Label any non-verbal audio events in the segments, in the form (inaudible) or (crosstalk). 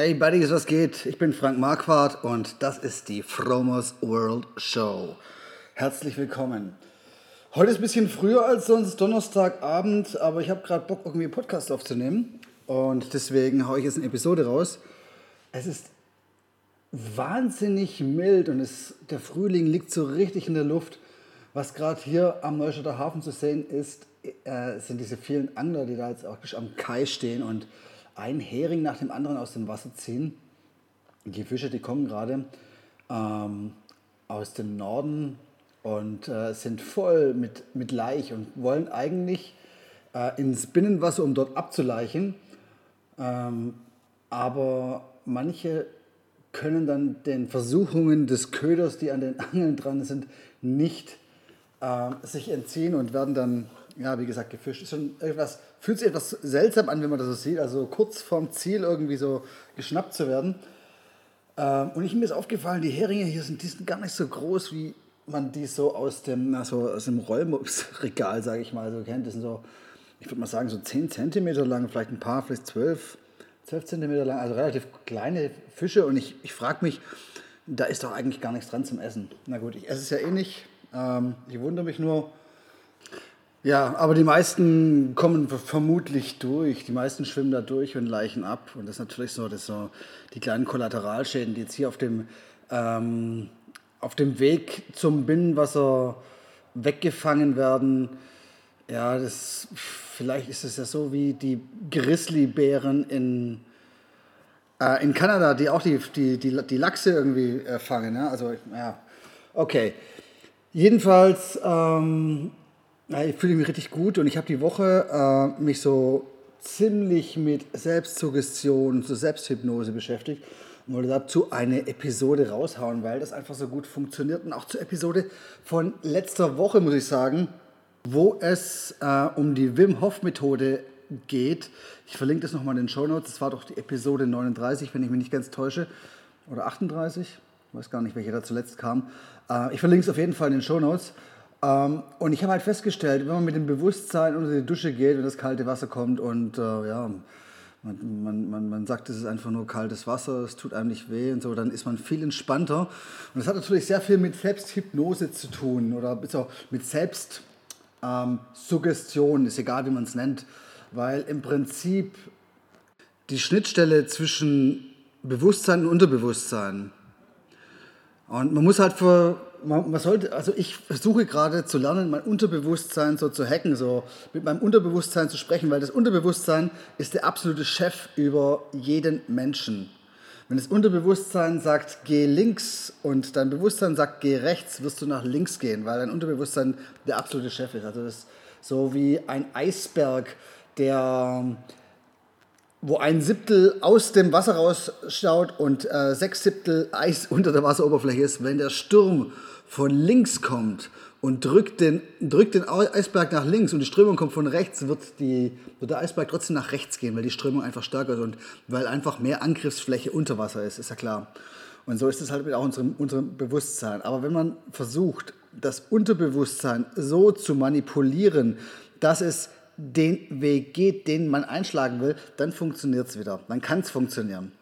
Hey Buddies, was geht? Ich bin Frank Marquardt und das ist die Fromos World Show. Herzlich willkommen. Heute ist ein bisschen früher als sonst, Donnerstagabend, aber ich habe gerade Bock, irgendwie einen Podcast aufzunehmen. Und deswegen haue ich jetzt eine Episode raus. Es ist wahnsinnig mild und es, der Frühling liegt so richtig in der Luft. Was gerade hier am Neustädter Hafen zu sehen ist, äh, sind diese vielen Angler, die da jetzt auch am Kai stehen und einen Hering nach dem anderen aus dem Wasser ziehen. Die Fische, die kommen gerade ähm, aus dem Norden und äh, sind voll mit, mit Laich und wollen eigentlich äh, ins Binnenwasser, um dort abzuleichen. Ähm, aber manche können dann den Versuchungen des Köders, die an den Angeln dran sind, nicht äh, sich entziehen und werden dann, ja, wie gesagt, gefischt. Ist schon etwas, fühlt sich etwas seltsam an, wenn man das so sieht, also kurz vorm Ziel irgendwie so geschnappt zu werden. Ähm, und ich mir ist aufgefallen, die Heringe hier sind, die sind gar nicht so groß, wie man die so aus dem, also aus dem Rollmopsregal, sage ich mal, so kennt. Das sind so, ich würde mal sagen, so 10 cm lang, vielleicht ein paar, vielleicht 12, 12 cm lang, also relativ kleine Fische. Und ich, ich frage mich, da ist doch eigentlich gar nichts dran zum Essen. Na gut, ich esse es ja eh nicht. Ähm, ich wundere mich nur. Ja, aber die meisten kommen vermutlich durch. Die meisten schwimmen da durch und leichen ab. Und das ist natürlich so, das so die kleinen Kollateralschäden, die jetzt hier auf dem ähm, auf dem Weg zum Binnenwasser weggefangen werden. Ja, das, vielleicht ist es ja so wie die Grizzlybären in, äh, in Kanada, die auch die, die, die, die Lachse irgendwie äh, fangen. Ja? Also, ja, okay. Jedenfalls ähm, ja, ich fühle mich richtig gut und ich habe die Woche äh, mich so ziemlich mit Selbstsuggestion, so Selbsthypnose beschäftigt und wollte dazu eine Episode raushauen, weil das einfach so gut funktioniert. Und auch zur Episode von letzter Woche, muss ich sagen, wo es äh, um die Wim Hof Methode geht. Ich verlinke das nochmal in den Show Notes. Das war doch die Episode 39, wenn ich mich nicht ganz täusche. Oder 38. Ich weiß gar nicht, welche da zuletzt kam. Äh, ich verlinke es auf jeden Fall in den Show Notes. Ähm, und ich habe halt festgestellt, wenn man mit dem Bewusstsein unter die Dusche geht, wenn das kalte Wasser kommt und äh, ja, man, man, man, man sagt, es ist einfach nur kaltes Wasser, es tut einem nicht weh und so, dann ist man viel entspannter. Und das hat natürlich sehr viel mit Selbsthypnose zu tun oder mit Selbstsuggestion, ähm, ist egal, wie man es nennt, weil im Prinzip die Schnittstelle zwischen Bewusstsein und Unterbewusstsein und man muss halt für man, man, sollte, also ich versuche gerade zu lernen, mein Unterbewusstsein so zu hacken, so mit meinem Unterbewusstsein zu sprechen, weil das Unterbewusstsein ist der absolute Chef über jeden Menschen. Wenn das Unterbewusstsein sagt, geh links und dein Bewusstsein sagt, geh rechts, wirst du nach links gehen, weil dein Unterbewusstsein der absolute Chef ist. Also das ist so wie ein Eisberg, der wo ein Siebtel aus dem Wasser rausschaut und äh, sechs Siebtel Eis (laughs) unter der Wasseroberfläche ist, wenn der Sturm von links kommt und drückt den, drückt den Eisberg nach links und die Strömung kommt von rechts, wird, die, wird der Eisberg trotzdem nach rechts gehen, weil die Strömung einfach stärker ist und weil einfach mehr Angriffsfläche unter Wasser ist, ist ja klar. Und so ist es halt mit auch unserem, unserem Bewusstsein. Aber wenn man versucht, das Unterbewusstsein so zu manipulieren, dass es den Weg geht, den man einschlagen will, dann funktioniert es wieder. Dann kann es funktionieren.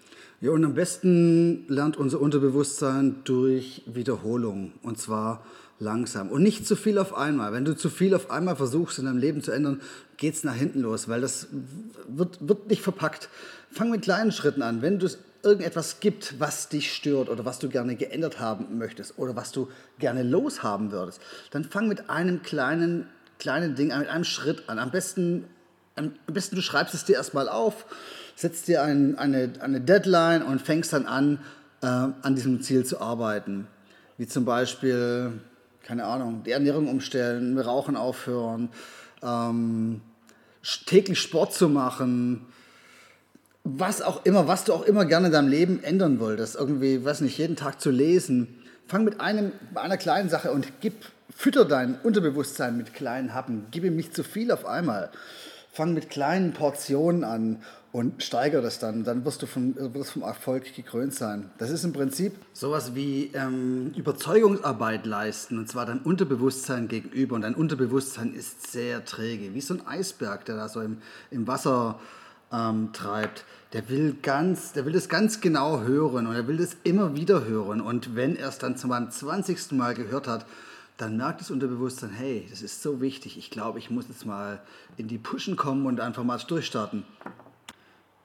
Ja, und am besten lernt unser Unterbewusstsein durch Wiederholung. Und zwar langsam. Und nicht zu viel auf einmal. Wenn du zu viel auf einmal versuchst, in deinem Leben zu ändern, geht es nach hinten los, weil das wird, wird nicht verpackt. Fang mit kleinen Schritten an. Wenn es irgendetwas gibt, was dich stört oder was du gerne geändert haben möchtest oder was du gerne loshaben würdest, dann fang mit einem kleinen kleine Ding, mit einem Schritt an. Am besten, am besten du schreibst es dir erstmal auf, setzt dir ein, eine, eine Deadline und fängst dann an, äh, an diesem Ziel zu arbeiten. Wie zum Beispiel, keine Ahnung, die Ernährung umstellen, Rauchen aufhören, ähm, täglich Sport zu machen, was auch immer, was du auch immer gerne in deinem Leben ändern wolltest, irgendwie, weiß nicht, jeden Tag zu lesen, fang mit einem, einer kleinen Sache und gib, fütter dein Unterbewusstsein mit kleinen Happen. Gib ihm nicht zu viel auf einmal. Fang mit kleinen Portionen an und steigere das dann. Dann wirst du vom, wirst vom Erfolg gekrönt sein. Das ist im Prinzip sowas wie ähm, Überzeugungsarbeit leisten, und zwar dein Unterbewusstsein gegenüber. Und dein Unterbewusstsein ist sehr träge, wie so ein Eisberg, der da so im, im Wasser ähm, treibt, der will ganz, der will das ganz genau hören und er will das immer wieder hören. Und wenn er es dann zum 20. Mal gehört hat, dann merkt das Unterbewusstsein, hey, das ist so wichtig, ich glaube, ich muss jetzt mal in die Pushen kommen und einfach mal durchstarten.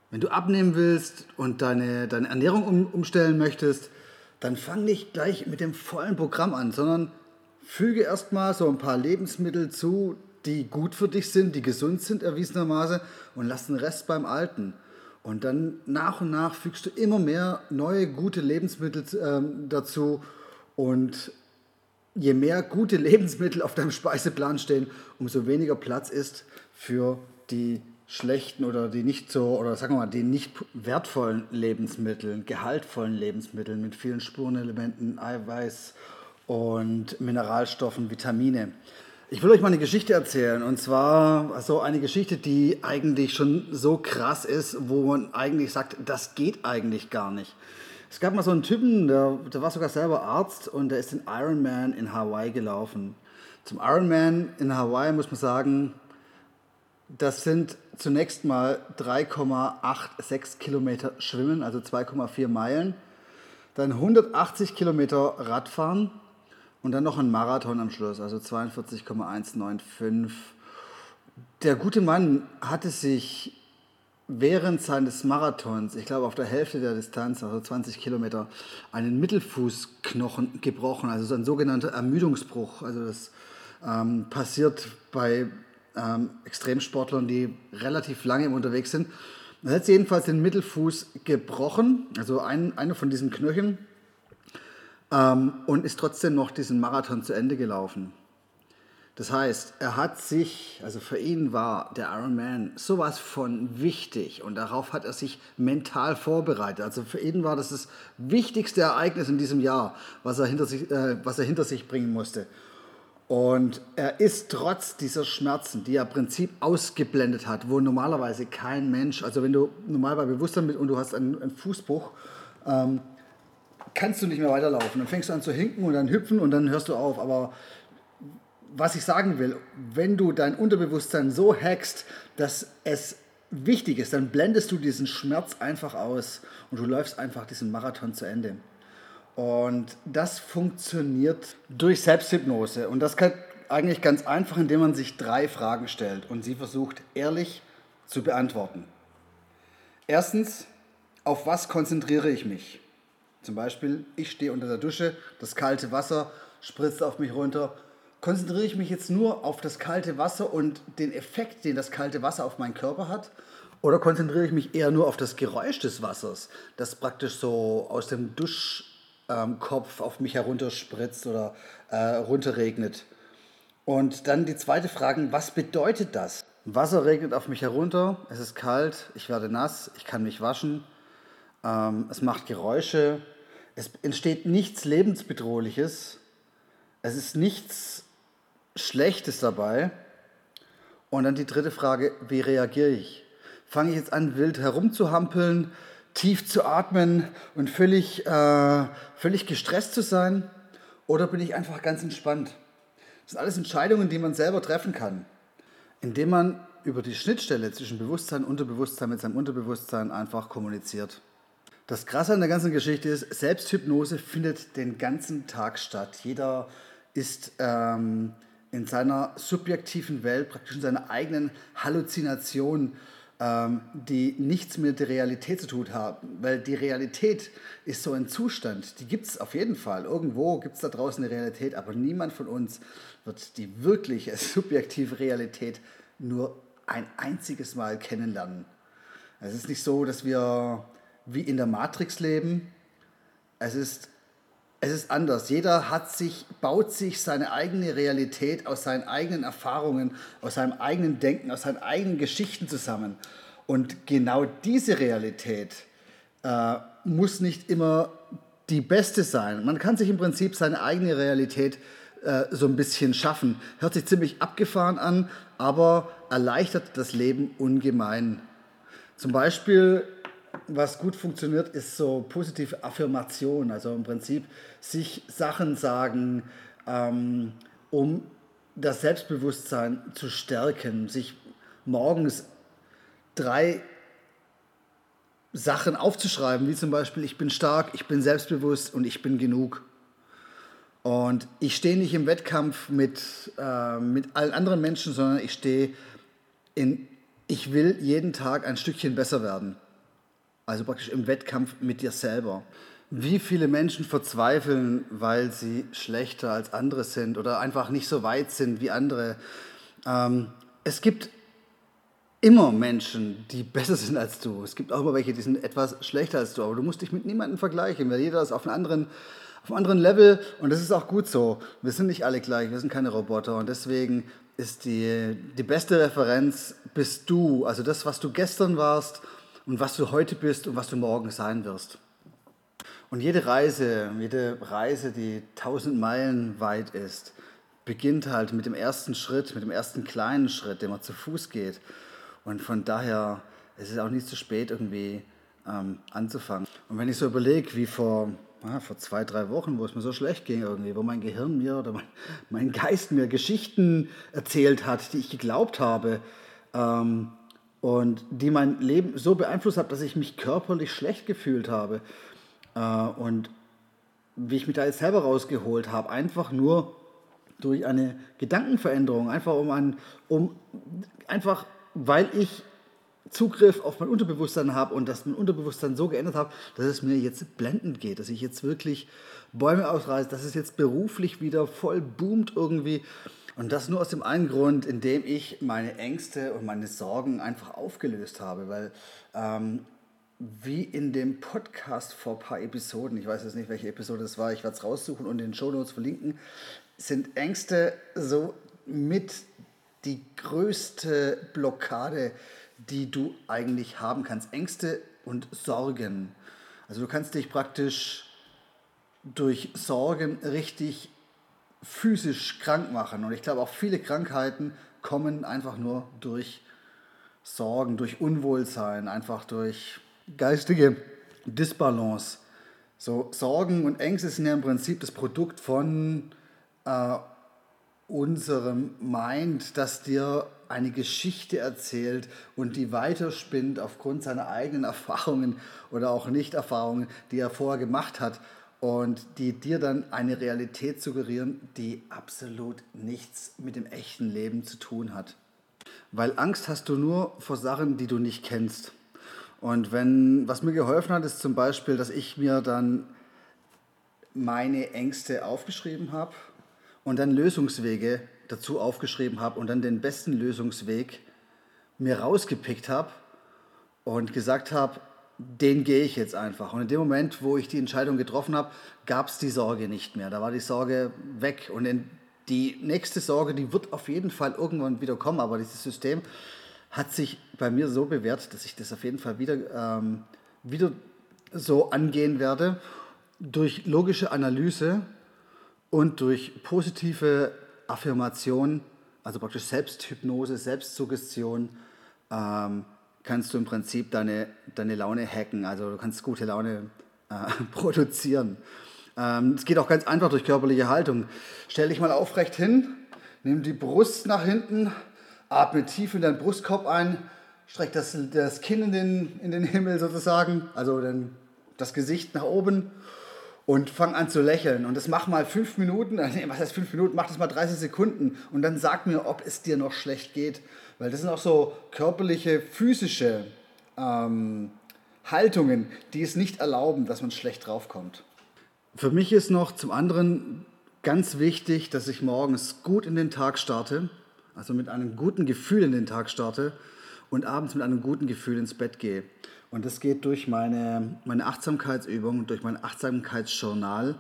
Wenn du abnehmen willst und deine, deine Ernährung um, umstellen möchtest, dann fang nicht gleich mit dem vollen Programm an, sondern füge erstmal so ein paar Lebensmittel zu, die gut für dich sind, die gesund sind erwiesenermaßen und lass den Rest beim Alten. Und dann nach und nach fügst du immer mehr neue gute Lebensmittel ähm, dazu und je mehr gute (laughs) Lebensmittel auf deinem Speiseplan stehen, umso weniger Platz ist für die schlechten oder die nicht so, oder sagen wir mal, die nicht wertvollen Lebensmittel, gehaltvollen Lebensmitteln mit vielen Spurenelementen, Eiweiß und Mineralstoffen, Vitamine. Ich will euch mal eine Geschichte erzählen und zwar so eine Geschichte, die eigentlich schon so krass ist, wo man eigentlich sagt, das geht eigentlich gar nicht. Es gab mal so einen Typen, der, der war sogar selber Arzt und der ist den Ironman in Hawaii gelaufen. Zum Ironman in Hawaii muss man sagen, das sind zunächst mal 3,86 Kilometer Schwimmen, also 2,4 Meilen, dann 180 Kilometer Radfahren und dann noch ein Marathon am Schluss, also 42,195. Der gute Mann hatte sich während seines Marathons, ich glaube auf der Hälfte der Distanz, also 20 Kilometer, einen Mittelfußknochen gebrochen, also so ein sogenannter Ermüdungsbruch. Also das ähm, passiert bei ähm, Extremsportlern, die relativ lange unterwegs sind. Er hat jedenfalls den Mittelfuß gebrochen, also ein, einer von diesen Knöcheln ähm, und ist trotzdem noch diesen Marathon zu Ende gelaufen. Das heißt, er hat sich, also für ihn war der Ironman sowas von wichtig und darauf hat er sich mental vorbereitet. Also für ihn war das das wichtigste Ereignis in diesem Jahr, was er hinter sich, äh, was er hinter sich bringen musste. Und er ist trotz dieser Schmerzen, die er im Prinzip ausgeblendet hat, wo normalerweise kein Mensch, also wenn du normal bei Bewusstsein bist und du hast einen, einen Fußbruch, ähm, kannst du nicht mehr weiterlaufen. Dann fängst du an zu hinken und dann hüpfen und dann hörst du auf. Aber was ich sagen will, wenn du dein Unterbewusstsein so hackst, dass es wichtig ist, dann blendest du diesen Schmerz einfach aus und du läufst einfach diesen Marathon zu Ende. Und das funktioniert durch Selbsthypnose. Und das kann eigentlich ganz einfach, indem man sich drei Fragen stellt und sie versucht ehrlich zu beantworten. Erstens, auf was konzentriere ich mich? Zum Beispiel, ich stehe unter der Dusche, das kalte Wasser spritzt auf mich runter. Konzentriere ich mich jetzt nur auf das kalte Wasser und den Effekt, den das kalte Wasser auf meinen Körper hat? Oder konzentriere ich mich eher nur auf das Geräusch des Wassers, das praktisch so aus dem Duschkopf ähm, auf mich herunterspritzt oder äh, runterregnet? Und dann die zweite Frage, was bedeutet das? Wasser regnet auf mich herunter, es ist kalt, ich werde nass, ich kann mich waschen, ähm, es macht Geräusche, es entsteht nichts Lebensbedrohliches, es ist nichts Schlechtes dabei. Und dann die dritte Frage, wie reagiere ich? Fange ich jetzt an, wild herumzuhampeln, tief zu atmen und völlig, äh, völlig gestresst zu sein? Oder bin ich einfach ganz entspannt? Das sind alles Entscheidungen, die man selber treffen kann, indem man über die Schnittstelle zwischen Bewusstsein und Unterbewusstsein mit seinem Unterbewusstsein einfach kommuniziert. Das Krasse an der ganzen Geschichte ist, Selbsthypnose findet den ganzen Tag statt. Jeder ist ähm, in seiner subjektiven Welt, praktisch in seiner eigenen Halluzination, ähm, die nichts mit der Realität zu tun haben. Weil die Realität ist so ein Zustand, die gibt es auf jeden Fall. Irgendwo gibt es da draußen eine Realität, aber niemand von uns wird die wirkliche (laughs) subjektive Realität nur ein einziges Mal kennenlernen. Es ist nicht so, dass wir wie in der Matrix leben. Es ist, es ist anders. Jeder hat sich, baut sich seine eigene Realität aus seinen eigenen Erfahrungen, aus seinem eigenen Denken, aus seinen eigenen Geschichten zusammen. Und genau diese Realität äh, muss nicht immer die beste sein. Man kann sich im Prinzip seine eigene Realität äh, so ein bisschen schaffen. Hört sich ziemlich abgefahren an, aber erleichtert das Leben ungemein. Zum Beispiel, was gut funktioniert, ist so positive Affirmation. Also im Prinzip sich Sachen sagen, ähm, um das Selbstbewusstsein zu stärken, sich morgens drei Sachen aufzuschreiben, wie zum Beispiel, ich bin stark, ich bin selbstbewusst und ich bin genug. Und ich stehe nicht im Wettkampf mit, äh, mit allen anderen Menschen, sondern ich stehe in, ich will jeden Tag ein Stückchen besser werden. Also praktisch im Wettkampf mit dir selber. Wie viele Menschen verzweifeln, weil sie schlechter als andere sind oder einfach nicht so weit sind wie andere. Ähm, es gibt immer Menschen, die besser sind als du. Es gibt auch immer welche, die sind etwas schlechter als du, aber du musst dich mit niemandem vergleichen, weil jeder ist auf einem anderen, auf einem anderen Level und das ist auch gut so. Wir sind nicht alle gleich, wir sind keine Roboter und deswegen ist die, die beste Referenz bist du, also das, was du gestern warst und was du heute bist und was du morgen sein wirst. Und jede Reise, jede Reise, die tausend Meilen weit ist, beginnt halt mit dem ersten Schritt, mit dem ersten kleinen Schritt, den man zu Fuß geht. Und von daher ist es auch nicht zu spät, irgendwie ähm, anzufangen. Und wenn ich so überlege, wie vor, ah, vor zwei, drei Wochen, wo es mir so schlecht ging irgendwie, wo mein Gehirn mir oder mein, mein Geist mir Geschichten erzählt hat, die ich geglaubt habe ähm, und die mein Leben so beeinflusst haben, dass ich mich körperlich schlecht gefühlt habe. Äh, und wie ich mich da jetzt selber rausgeholt habe, einfach nur durch eine Gedankenveränderung, einfach um, ein, um einfach weil ich Zugriff auf mein Unterbewusstsein habe und das mein Unterbewusstsein so geändert habe, dass es mir jetzt blendend geht, dass ich jetzt wirklich Bäume ausreiße, dass es jetzt beruflich wieder voll boomt irgendwie. Und das nur aus dem einen Grund, indem ich meine Ängste und meine Sorgen einfach aufgelöst habe, weil ähm, wie in dem Podcast vor ein paar Episoden, ich weiß jetzt nicht, welche Episode es war, ich werde es raussuchen und in den Show Notes verlinken, sind Ängste so mit die größte Blockade, die du eigentlich haben kannst. Ängste und Sorgen. Also du kannst dich praktisch durch Sorgen richtig physisch krank machen. Und ich glaube auch viele Krankheiten kommen einfach nur durch Sorgen, durch Unwohlsein, einfach durch geistige Disbalance. So Sorgen und Ängste sind ja im Prinzip das Produkt von äh, unserem Mind, das dir eine Geschichte erzählt und die weiterspinnt aufgrund seiner eigenen (laughs) Erfahrungen oder auch Nicht-Erfahrungen, die er vorher gemacht hat und die dir dann eine Realität suggerieren, die absolut nichts mit dem echten Leben zu tun hat. Weil Angst hast du nur vor Sachen, die du nicht kennst. Und wenn, was mir geholfen hat, ist zum Beispiel, dass ich mir dann meine Ängste aufgeschrieben habe und dann Lösungswege dazu aufgeschrieben habe und dann den besten Lösungsweg mir rausgepickt habe und gesagt habe, den gehe ich jetzt einfach. Und in dem Moment, wo ich die Entscheidung getroffen habe, gab es die Sorge nicht mehr. Da war die Sorge weg. Und die nächste Sorge, die wird auf jeden Fall irgendwann wieder kommen. Aber dieses System hat sich bei mir so bewährt, dass ich das auf jeden Fall wieder, ähm, wieder so angehen werde. Durch logische Analyse und durch positive Affirmation, also praktisch Selbsthypnose, Selbstsuggestion, ähm, kannst du im Prinzip deine, deine Laune hacken. Also du kannst gute Laune äh, (laughs) produzieren. Ähm, es geht auch ganz einfach durch körperliche Haltung. Stell dich mal aufrecht hin, nimm die Brust nach hinten, atme tief in deinen Brustkorb ein, streck das, das Kinn in den, in den Himmel sozusagen, also den, das Gesicht nach oben und fang an zu lächeln. Und das mach mal fünf Minuten, (laughs) was heißt fünf Minuten, mach das mal 30 Sekunden und dann sag mir, ob es dir noch schlecht geht. Weil das sind auch so körperliche, physische ähm, Haltungen, die es nicht erlauben, dass man schlecht draufkommt. Für mich ist noch zum anderen ganz wichtig, dass ich morgens gut in den Tag starte, also mit einem guten Gefühl in den Tag starte und abends mit einem guten Gefühl ins Bett gehe. Und das geht durch meine, meine Achtsamkeitsübung, durch mein Achtsamkeitsjournal,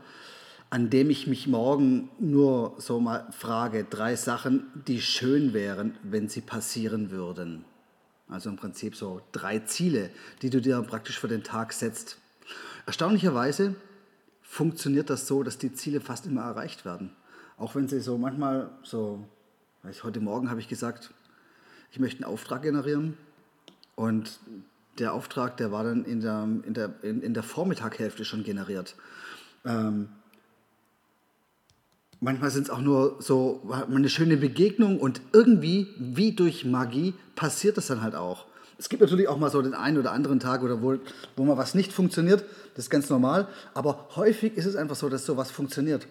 an dem ich mich morgen nur so mal frage, drei Sachen, die schön wären, wenn sie passieren würden. Also im Prinzip so drei Ziele, die du dir praktisch für den Tag setzt. Erstaunlicherweise funktioniert das so, dass die Ziele fast immer erreicht werden. Auch wenn sie so manchmal so, weiß heute Morgen habe ich gesagt, ich möchte einen Auftrag generieren und der Auftrag, der war dann in der, in der, in, in der Vormittaghälfte schon generiert. Ähm, manchmal sind es auch nur so eine schöne Begegnung und irgendwie, wie durch Magie, passiert das dann halt auch. Es gibt natürlich auch mal so den einen oder anderen Tag, oder wo, wo mal was nicht funktioniert. Das ist ganz normal. Aber häufig ist es einfach so, dass sowas funktioniert.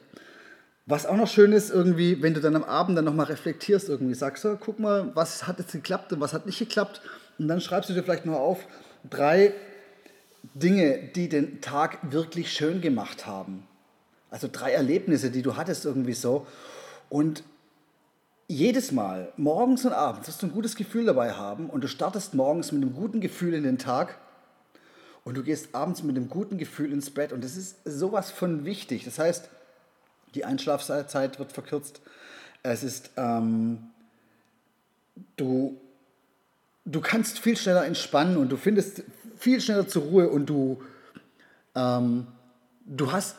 Was auch noch schön ist, irgendwie, wenn du dann am Abend dann nochmal reflektierst, irgendwie sagst du, guck mal, was hat jetzt geklappt und was hat nicht geklappt. Und dann schreibst du dir vielleicht noch auf drei Dinge, die den Tag wirklich schön gemacht haben. Also drei Erlebnisse, die du hattest irgendwie so. Und jedes Mal, morgens und abends, wirst du ein gutes Gefühl dabei haben und du startest morgens mit einem guten Gefühl in den Tag und du gehst abends mit einem guten Gefühl ins Bett und das ist sowas von wichtig. Das heißt, die Einschlafzeit wird verkürzt. Es ist, ähm, du, du kannst viel schneller entspannen und du findest viel schneller zur Ruhe und du, ähm, du hast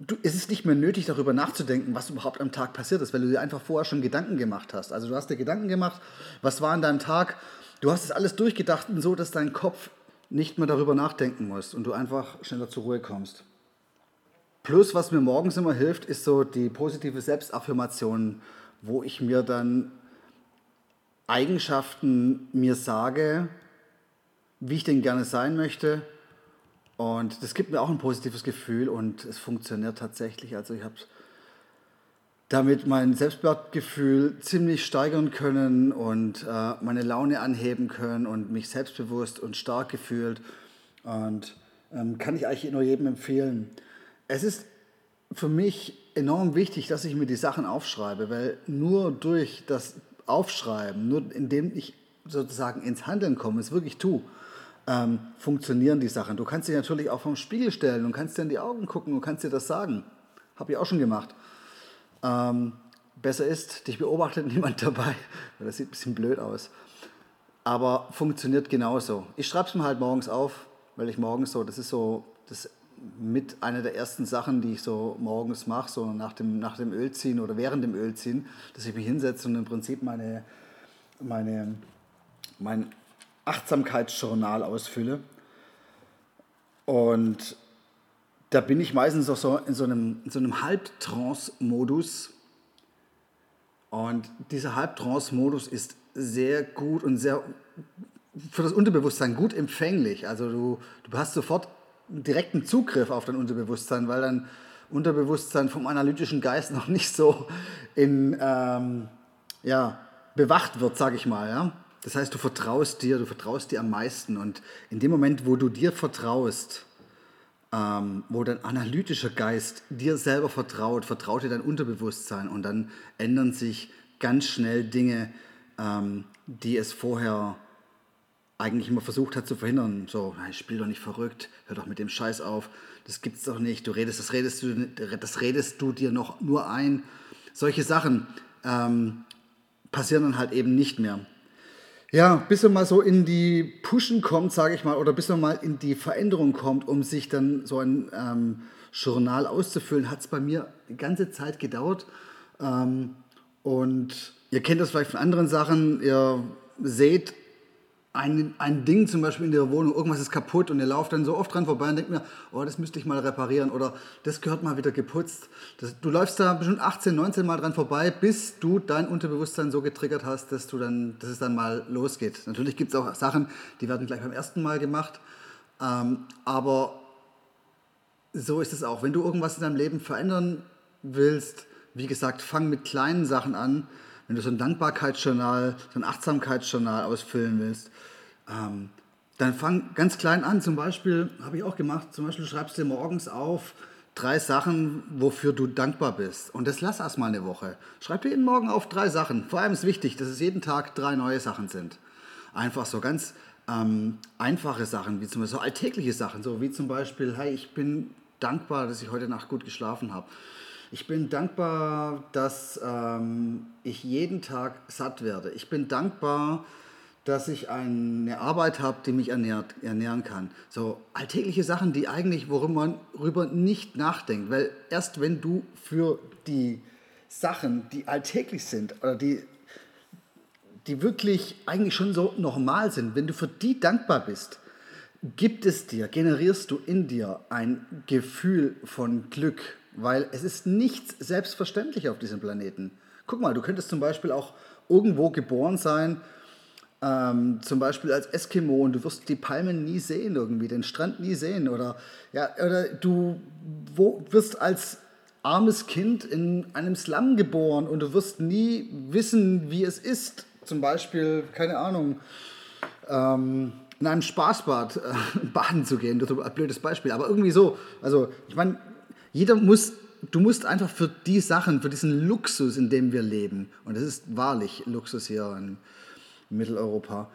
du, es ist nicht mehr nötig, darüber nachzudenken, was überhaupt am Tag passiert ist, weil du dir einfach vorher schon Gedanken gemacht hast. Also du hast dir Gedanken gemacht, was war an deinem Tag, du hast es alles durchgedacht und so, dass dein Kopf nicht mehr darüber nachdenken muss und du einfach schneller zur Ruhe kommst. Plus, was mir morgens immer hilft, ist so die positive Selbstaffirmation, wo ich mir dann Eigenschaften mir sage, wie ich denn gerne sein möchte und das gibt mir auch ein positives Gefühl und es funktioniert tatsächlich. Also ich habe damit mein Selbstwertgefühl ziemlich steigern können und äh, meine Laune anheben können und mich selbstbewusst und stark gefühlt. Und ähm, kann ich eigentlich nur jedem empfehlen. Es ist für mich enorm wichtig, dass ich mir die Sachen aufschreibe, weil nur durch das Aufschreiben, nur indem ich sozusagen ins Handeln komme, es wirklich tue, ähm, funktionieren die Sachen. Du kannst dich natürlich auch vom Spiegel stellen und kannst dir in die Augen gucken und kannst dir das sagen. Habe ich auch schon gemacht. Ähm, besser ist, dich beobachtet (laughs) niemand dabei, weil das sieht ein bisschen blöd aus. Aber funktioniert genauso. Ich schreibe es mir halt morgens auf, weil ich morgens so, das ist so das mit einer der ersten Sachen, die ich so morgens mache, so nach dem, nach dem Ölziehen oder während dem Ölziehen, dass ich mich hinsetze und im Prinzip meine, meine, mein Achtsamkeitsjournal ausfülle. Und da bin ich meistens auch so in so einem, in so einem Halbtrance-Modus. Und dieser Halbtrance-Modus ist sehr gut und sehr für das Unterbewusstsein gut empfänglich. Also du, du hast sofort direkten Zugriff auf dein Unterbewusstsein, weil dein Unterbewusstsein vom analytischen Geist (laughs) noch nicht so in, ähm, ja, bewacht wird, sage ich mal. Ja? Das heißt, du vertraust dir, du vertraust dir am meisten. Und in dem Moment, wo du dir vertraust, ähm, wo dein analytischer Geist dir selber vertraut, vertraut dir dein Unterbewusstsein und dann ändern sich ganz schnell Dinge, ähm, die es vorher eigentlich immer versucht hat zu verhindern. So, ich spiel doch nicht verrückt, hör doch mit dem Scheiß auf, das gibt's doch nicht, du redest, das redest du, das redest du dir noch nur ein. Solche Sachen ähm, passieren dann halt eben nicht mehr. Ja, bis man mal so in die Pushen kommt, sage ich mal, oder bis man mal in die Veränderung kommt, um sich dann so ein ähm, Journal auszufüllen, hat es bei mir die ganze Zeit gedauert. Ähm, und ihr kennt das vielleicht von anderen Sachen. Ihr seht ein, ein Ding zum Beispiel in der Wohnung, irgendwas ist kaputt und ihr lauft dann so oft dran vorbei und denkt mir, oh, das müsste ich mal reparieren oder das gehört mal wieder geputzt. Das, du läufst da bestimmt 18, 19 Mal dran vorbei, bis du dein Unterbewusstsein so getriggert hast, dass, du dann, dass es dann mal losgeht. Natürlich gibt es auch Sachen, die werden gleich beim ersten Mal gemacht, ähm, aber so ist es auch. Wenn du irgendwas in deinem Leben verändern willst, wie gesagt, fang mit kleinen Sachen an, wenn du so ein Dankbarkeitsjournal, so ein Achtsamkeitsjournal ausfüllen willst, ähm, dann fang ganz klein an. Zum Beispiel, habe ich auch gemacht, zum Beispiel schreibst du morgens auf drei Sachen, wofür du dankbar bist. Und das lass erstmal eine Woche. Schreib dir jeden Morgen auf drei Sachen. Vor allem ist wichtig, dass es jeden Tag drei neue Sachen sind. Einfach so ganz ähm, einfache Sachen, wie zum Beispiel so alltägliche Sachen, so wie zum Beispiel, hey, ich bin dankbar, dass ich heute Nacht gut geschlafen habe. Ich bin dankbar, dass ähm, ich jeden Tag satt werde. Ich bin dankbar, dass ich eine Arbeit habe, die mich ernährt, ernähren kann. So alltägliche Sachen, die eigentlich, worüber man worüber nicht nachdenkt. Weil erst wenn du für die Sachen, die alltäglich sind oder die, die wirklich eigentlich schon so normal sind, wenn du für die dankbar bist, gibt es dir, generierst du in dir ein Gefühl von Glück, weil es ist nichts selbstverständlich auf diesem Planeten. Guck mal, du könntest zum Beispiel auch irgendwo geboren sein, ähm, zum Beispiel als Eskimo und du wirst die Palmen nie sehen irgendwie, den Strand nie sehen oder, ja, oder du wo, wirst als armes Kind in einem Slum geboren und du wirst nie wissen, wie es ist, zum Beispiel, keine Ahnung, ähm, in einem Spaßbad äh, (laughs) baden zu gehen. Das ist ein blödes Beispiel, aber irgendwie so. Also, ich meine, jeder muss, du musst einfach für die Sachen, für diesen Luxus, in dem wir leben, und das ist wahrlich Luxus hier in Mitteleuropa,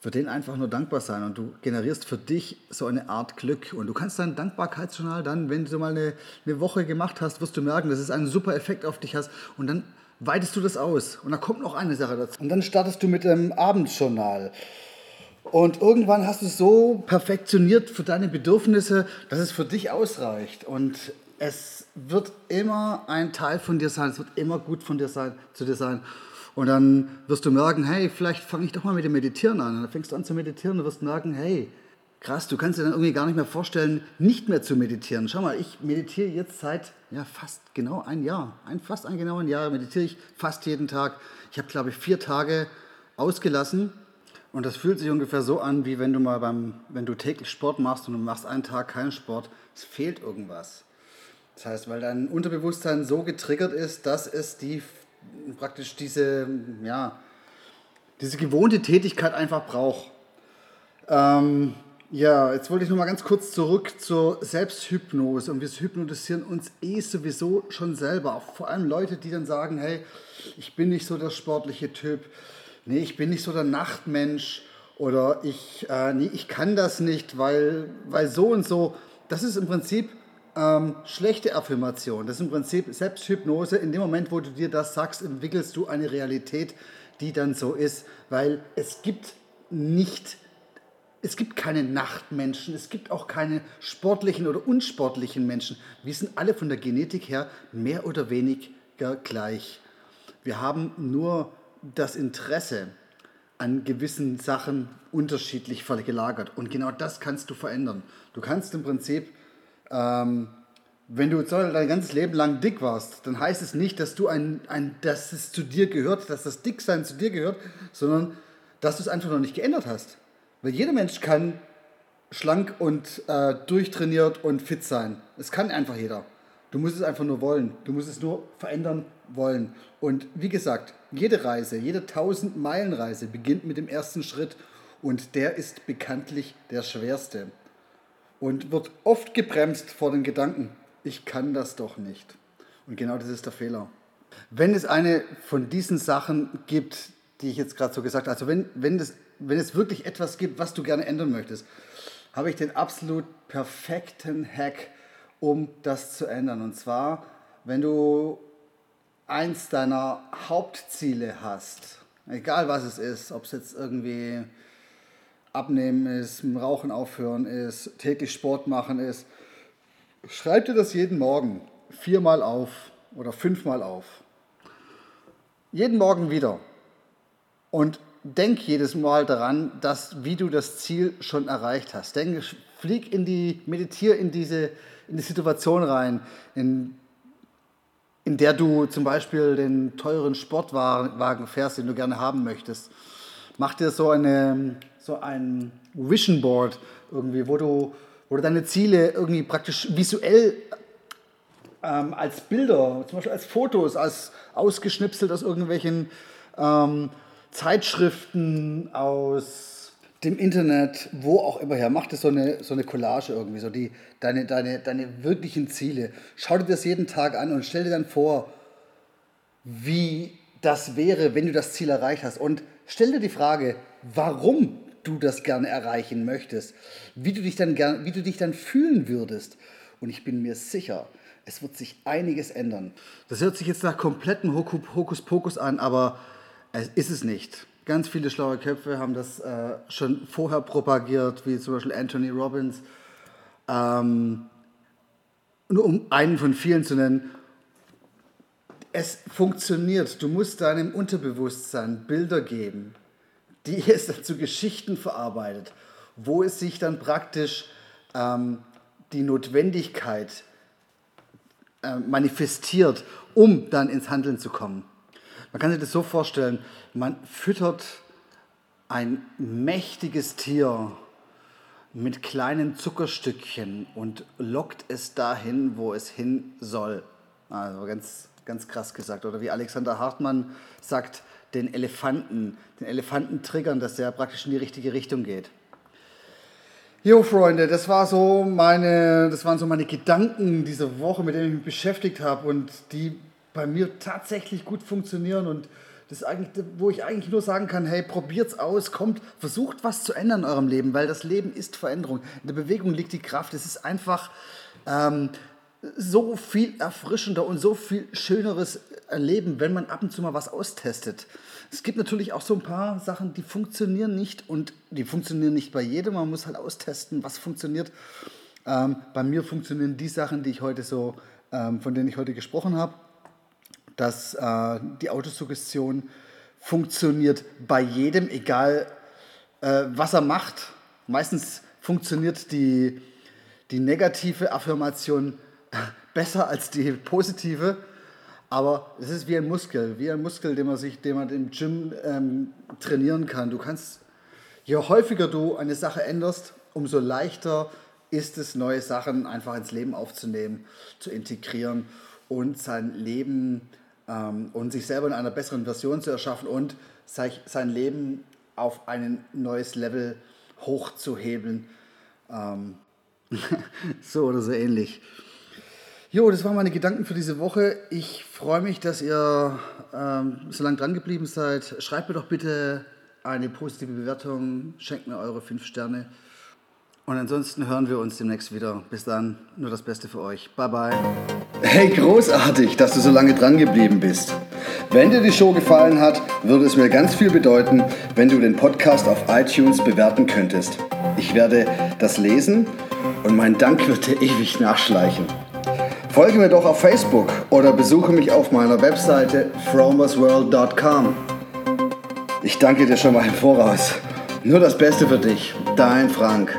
für den einfach nur dankbar sein. Und du generierst für dich so eine Art Glück. Und du kannst dein Dankbarkeitsjournal dann, wenn du mal eine, eine Woche gemacht hast, wirst du merken, dass es einen super Effekt auf dich hast. Und dann weitest du das aus. Und da kommt noch eine Sache dazu. Und dann startest du mit dem Abendjournal. Und irgendwann hast du es so perfektioniert für deine Bedürfnisse, dass es für dich ausreicht. Und es wird immer ein Teil von dir sein, es wird immer gut von dir sein, zu dir sein. Und dann wirst du merken, hey, vielleicht fange ich doch mal mit dem Meditieren an. Und dann fängst du an zu meditieren und wirst merken, hey, krass, du kannst dir dann irgendwie gar nicht mehr vorstellen, nicht mehr zu meditieren. Schau mal, ich meditiere jetzt seit ja, fast genau ein Jahr. Ein, fast ein genau ein Jahr meditiere ich fast jeden Tag. Ich habe, glaube ich, vier Tage ausgelassen und das fühlt sich ungefähr so an, wie wenn du mal beim, wenn du täglich Sport machst und du machst einen Tag keinen Sport, es fehlt irgendwas. Das heißt, weil dein Unterbewusstsein so getriggert ist, dass es die praktisch diese, ja, diese gewohnte Tätigkeit einfach braucht. Ähm, ja, jetzt wollte ich noch mal ganz kurz zurück zur Selbsthypnose. Und wir hypnotisieren uns eh sowieso schon selber. Vor allem Leute, die dann sagen, hey, ich bin nicht so der sportliche Typ nee, ich bin nicht so der Nachtmensch oder ich, äh, nee, ich kann das nicht, weil, weil so und so. Das ist im Prinzip ähm, schlechte Affirmation. Das ist im Prinzip Selbsthypnose. In dem Moment, wo du dir das sagst, entwickelst du eine Realität, die dann so ist, weil es gibt nicht es gibt keine Nachtmenschen, es gibt auch keine sportlichen oder unsportlichen Menschen. Wir sind alle von der Genetik her mehr oder weniger gleich. Wir haben nur das Interesse an gewissen Sachen unterschiedlich gelagert. Und genau das kannst du verändern. Du kannst im Prinzip, ähm, wenn du dein ganzes Leben lang dick warst, dann heißt es nicht, dass, du ein, ein, dass es zu dir gehört, dass das Dicksein zu dir gehört, sondern dass du es einfach noch nicht geändert hast. Weil jeder Mensch kann schlank und äh, durchtrainiert und fit sein. Es kann einfach jeder. Du musst es einfach nur wollen. Du musst es nur verändern wollen. Und wie gesagt, jede Reise, jede 1000 Meilen Reise beginnt mit dem ersten Schritt und der ist bekanntlich der schwerste und wird oft gebremst vor den Gedanken, ich kann das doch nicht. Und genau das ist der Fehler. Wenn es eine von diesen Sachen gibt, die ich jetzt gerade so gesagt habe, also wenn, wenn, das, wenn es wirklich etwas gibt, was du gerne ändern möchtest, habe ich den absolut perfekten Hack, um das zu ändern. Und zwar, wenn du eins deiner Hauptziele hast, egal was es ist, ob es jetzt irgendwie Abnehmen ist, Rauchen aufhören ist, täglich Sport machen ist, schreib dir das jeden Morgen viermal auf oder fünfmal auf. Jeden Morgen wieder. Und denk jedes Mal daran, dass, wie du das Ziel schon erreicht hast. Denk, flieg in die, meditiere in diese in die Situation rein, in in der du zum Beispiel den teuren Sportwagen fährst, den du gerne haben möchtest. Mach dir so, eine, so ein Vision Board irgendwie, wo du, wo du deine Ziele irgendwie praktisch visuell ähm, als Bilder, zum Beispiel als Fotos, als ausgeschnipselt aus irgendwelchen ähm, Zeitschriften, aus dem Internet, wo auch immer her, mach dir so eine, so eine Collage irgendwie, so die, deine, deine, deine wirklichen Ziele. Schau dir das jeden Tag an und stell dir dann vor, wie das wäre, wenn du das Ziel erreicht hast. Und stell dir die Frage, warum du das gerne erreichen möchtest, wie du dich dann, gern, wie du dich dann fühlen würdest. Und ich bin mir sicher, es wird sich einiges ändern. Das hört sich jetzt nach komplettem Hokuspokus an, aber es ist es nicht. Ganz viele schlaue Köpfe haben das äh, schon vorher propagiert, wie zum Beispiel Anthony Robbins. Ähm, nur um einen von vielen zu nennen. Es funktioniert. Du musst deinem Unterbewusstsein Bilder geben, die (laughs) es zu Geschichten verarbeitet, wo es sich dann praktisch ähm, die Notwendigkeit äh, manifestiert, um dann ins Handeln zu kommen. Man kann sich das so vorstellen, man füttert ein mächtiges Tier mit kleinen Zuckerstückchen und lockt es dahin, wo es hin soll. Also ganz, ganz krass gesagt. Oder wie Alexander Hartmann sagt, den Elefanten, den Elefanten triggern, dass der praktisch in die richtige Richtung geht. Jo, Freunde, das, war so meine, das waren so meine Gedanken dieser Woche, mit denen ich mich beschäftigt habe und die bei mir tatsächlich gut funktionieren und das eigentlich, wo ich eigentlich nur sagen kann, hey, probiert's aus, kommt, versucht was zu ändern in eurem Leben, weil das Leben ist Veränderung. In der Bewegung liegt die Kraft. Es ist einfach ähm, so viel erfrischender und so viel schöneres Erleben, wenn man ab und zu mal was austestet. Es gibt natürlich auch so ein paar Sachen, die funktionieren nicht und die funktionieren nicht bei jedem. Man muss halt austesten, was funktioniert. Ähm, bei mir funktionieren die Sachen, die ich heute so, ähm, von denen ich heute gesprochen habe, dass äh, die Autosuggestion funktioniert bei jedem, egal äh, was er macht. Meistens funktioniert die, die negative Affirmation besser als die positive. Aber es ist wie ein Muskel, wie ein Muskel, den man sich, den man im Gym ähm, trainieren kann. Du kannst, je häufiger du eine Sache änderst, umso leichter ist es, neue Sachen einfach ins Leben aufzunehmen, zu integrieren und sein Leben ähm, und sich selber in einer besseren Version zu erschaffen und sein Leben auf ein neues Level hochzuhebeln. Ähm, (laughs) so oder so ähnlich. Jo, das waren meine Gedanken für diese Woche. Ich freue mich, dass ihr ähm, so lange dran geblieben seid. Schreibt mir doch bitte eine positive Bewertung, schenkt mir eure fünf Sterne. Und ansonsten hören wir uns demnächst wieder. Bis dann, nur das Beste für euch. Bye bye. Hey, großartig, dass du so lange dran geblieben bist. Wenn dir die Show gefallen hat, würde es mir ganz viel bedeuten, wenn du den Podcast auf iTunes bewerten könntest. Ich werde das lesen und mein Dank wird dir ewig nachschleichen. Folge mir doch auf Facebook oder besuche mich auf meiner Webseite fromersworld.com. Ich danke dir schon mal im Voraus. Nur das Beste für dich, dein Frank.